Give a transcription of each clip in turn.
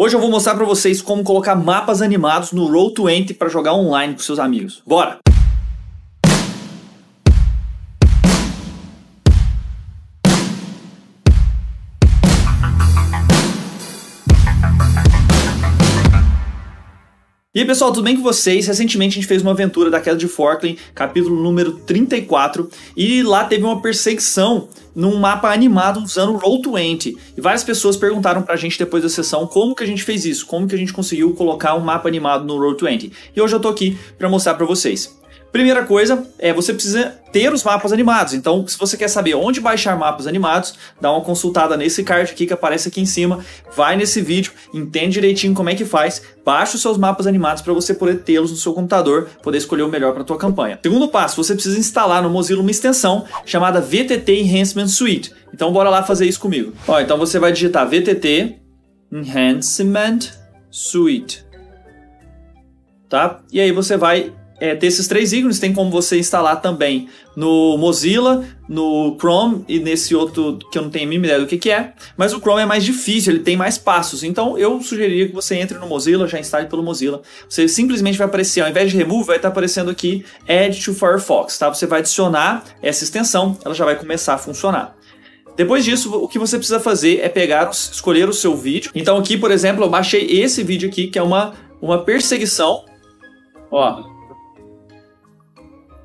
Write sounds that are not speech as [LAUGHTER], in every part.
Hoje eu vou mostrar para vocês como colocar mapas animados no Roll20 para jogar online com seus amigos. Bora! E aí pessoal, tudo bem com vocês? Recentemente a gente fez uma aventura da queda de Forkland, capítulo número 34, e lá teve uma perseguição num mapa animado usando o Roll20. E várias pessoas perguntaram pra gente depois da sessão como que a gente fez isso, como que a gente conseguiu colocar um mapa animado no Roll20. E hoje eu tô aqui para mostrar para vocês. Primeira coisa é você precisa ter os mapas animados. Então, se você quer saber onde baixar mapas animados, dá uma consultada nesse card aqui que aparece aqui em cima, vai nesse vídeo, entende direitinho como é que faz, baixa os seus mapas animados para você poder tê-los no seu computador, poder escolher o melhor para tua campanha. Segundo passo, você precisa instalar no Mozilla uma extensão chamada VTT Enhancement Suite. Então, bora lá fazer isso comigo. Ó, então você vai digitar VTT Enhancement Suite. Tá? E aí você vai é, ter esses três ícones, tem como você instalar também no Mozilla, no Chrome e nesse outro que eu não tenho a mínima ideia do que, que é. Mas o Chrome é mais difícil, ele tem mais passos. Então eu sugeriria que você entre no Mozilla, já instale pelo Mozilla. Você simplesmente vai aparecer, ao invés de remove, vai estar aparecendo aqui Add to Firefox. Tá? Você vai adicionar essa extensão, ela já vai começar a funcionar. Depois disso, o que você precisa fazer é pegar, escolher o seu vídeo. Então aqui, por exemplo, eu baixei esse vídeo aqui, que é uma, uma perseguição. Ó,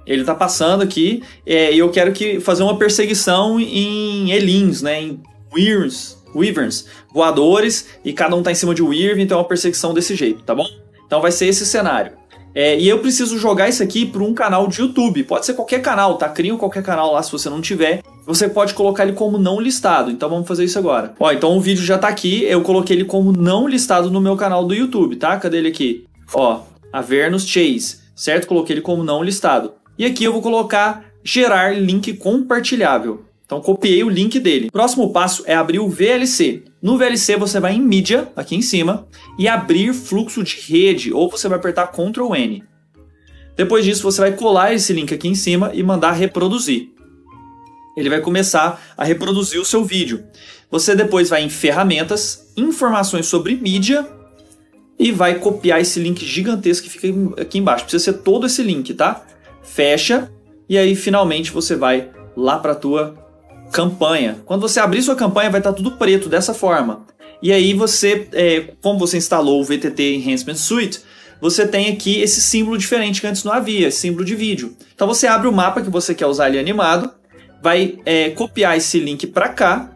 ele tá passando aqui é, e eu quero que fazer uma perseguição em Elins, né? Em Weavers, Weavers, voadores, e cada um tá em cima de Weaver, então é uma perseguição desse jeito, tá bom? Então vai ser esse cenário. É, e eu preciso jogar isso aqui para um canal de YouTube. Pode ser qualquer canal, tá? Cria qualquer canal lá se você não tiver. Você pode colocar ele como não listado. Então vamos fazer isso agora. Ó, então o vídeo já tá aqui. Eu coloquei ele como não listado no meu canal do YouTube, tá? Cadê ele aqui? Ó, Avernus Chase, certo? Coloquei ele como não listado. E aqui eu vou colocar gerar link compartilhável. Então copiei o link dele. Próximo passo é abrir o VLC. No VLC você vai em mídia, aqui em cima, e abrir fluxo de rede, ou você vai apertar Ctrl N. Depois disso você vai colar esse link aqui em cima e mandar reproduzir. Ele vai começar a reproduzir o seu vídeo. Você depois vai em ferramentas, informações sobre mídia e vai copiar esse link gigantesco que fica aqui embaixo. Precisa ser todo esse link, tá? Fecha e aí finalmente você vai lá para a tua campanha. Quando você abrir sua campanha vai estar tá tudo preto dessa forma. E aí você, é, como você instalou o VTT Enhancement Suite, você tem aqui esse símbolo diferente que antes não havia, esse símbolo de vídeo. Então você abre o mapa que você quer usar ali animado, vai é, copiar esse link para cá,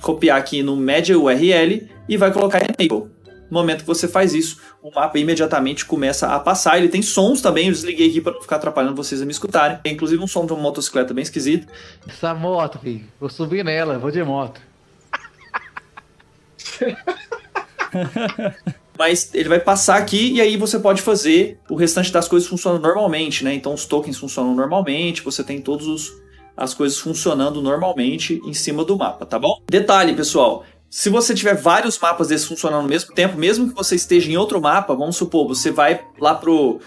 copiar aqui no Media URL e vai colocar Enable. No momento que você faz isso, o mapa imediatamente começa a passar. Ele tem sons também, eu desliguei aqui para não ficar atrapalhando vocês a me escutarem. Tem inclusive um som de uma motocicleta bem esquisito. Essa moto, filho, vou subir nela, vou de moto. [LAUGHS] Mas ele vai passar aqui e aí você pode fazer o restante das coisas funcionando normalmente, né? Então os tokens funcionam normalmente, você tem todos os as coisas funcionando normalmente em cima do mapa, tá bom? Detalhe, pessoal, se você tiver vários mapas desses funcionando ao mesmo tempo, mesmo que você esteja em outro mapa, vamos supor, você vai lá pro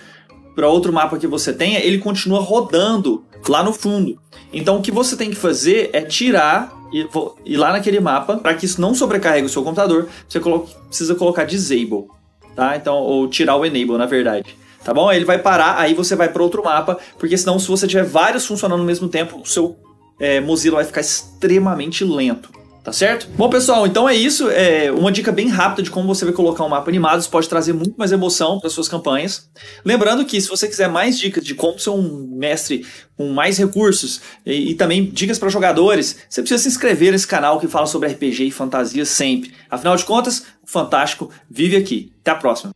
para outro mapa que você tenha, ele continua rodando lá no fundo. Então o que você tem que fazer é tirar e ir lá naquele mapa para que isso não sobrecarregue o seu computador. Você precisa colocar disable, tá? Então ou tirar o enable, na verdade. Tá bom? Ele vai parar, aí você vai para outro mapa, porque senão se você tiver vários funcionando ao mesmo tempo, o seu é, Mozilla vai ficar extremamente lento. Tá certo? Bom, pessoal, então é isso. É uma dica bem rápida de como você vai colocar um mapa animado. Isso pode trazer muito mais emoção para suas campanhas. Lembrando que se você quiser mais dicas de como ser um mestre com mais recursos e, e também dicas para jogadores, você precisa se inscrever nesse canal que fala sobre RPG e fantasia sempre. Afinal de contas, o fantástico vive aqui. Até a próxima.